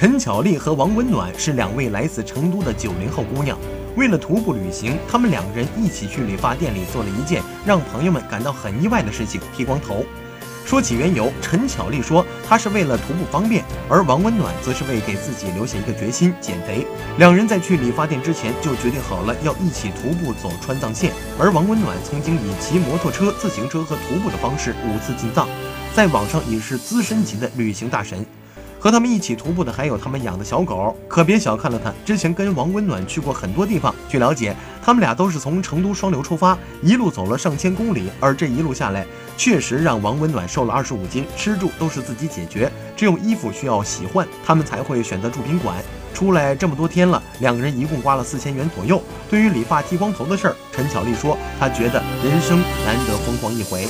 陈巧丽和王温暖是两位来自成都的九零后姑娘。为了徒步旅行，他们两个人一起去理发店里做了一件让朋友们感到很意外的事情——剃光头。说起缘由，陈巧丽说她是为了徒步方便，而王温暖则是为给自己留下一个决心——减肥。两人在去理发店之前就决定好了要一起徒步走川藏线。而王温暖曾经以骑摩托车、自行车和徒步的方式五次进藏，在网上也是资深级的旅行大神。和他们一起徒步的还有他们养的小狗，可别小看了他。之前跟王温暖去过很多地方。据了解，他们俩都是从成都双流出发，一路走了上千公里。而这一路下来，确实让王温暖瘦了二十五斤，吃住都是自己解决，只有衣服需要洗换，他们才会选择住宾馆。出来这么多天了，两个人一共花了四千元左右。对于理发剃光头的事儿，陈巧丽说，她觉得人生难得疯狂一回。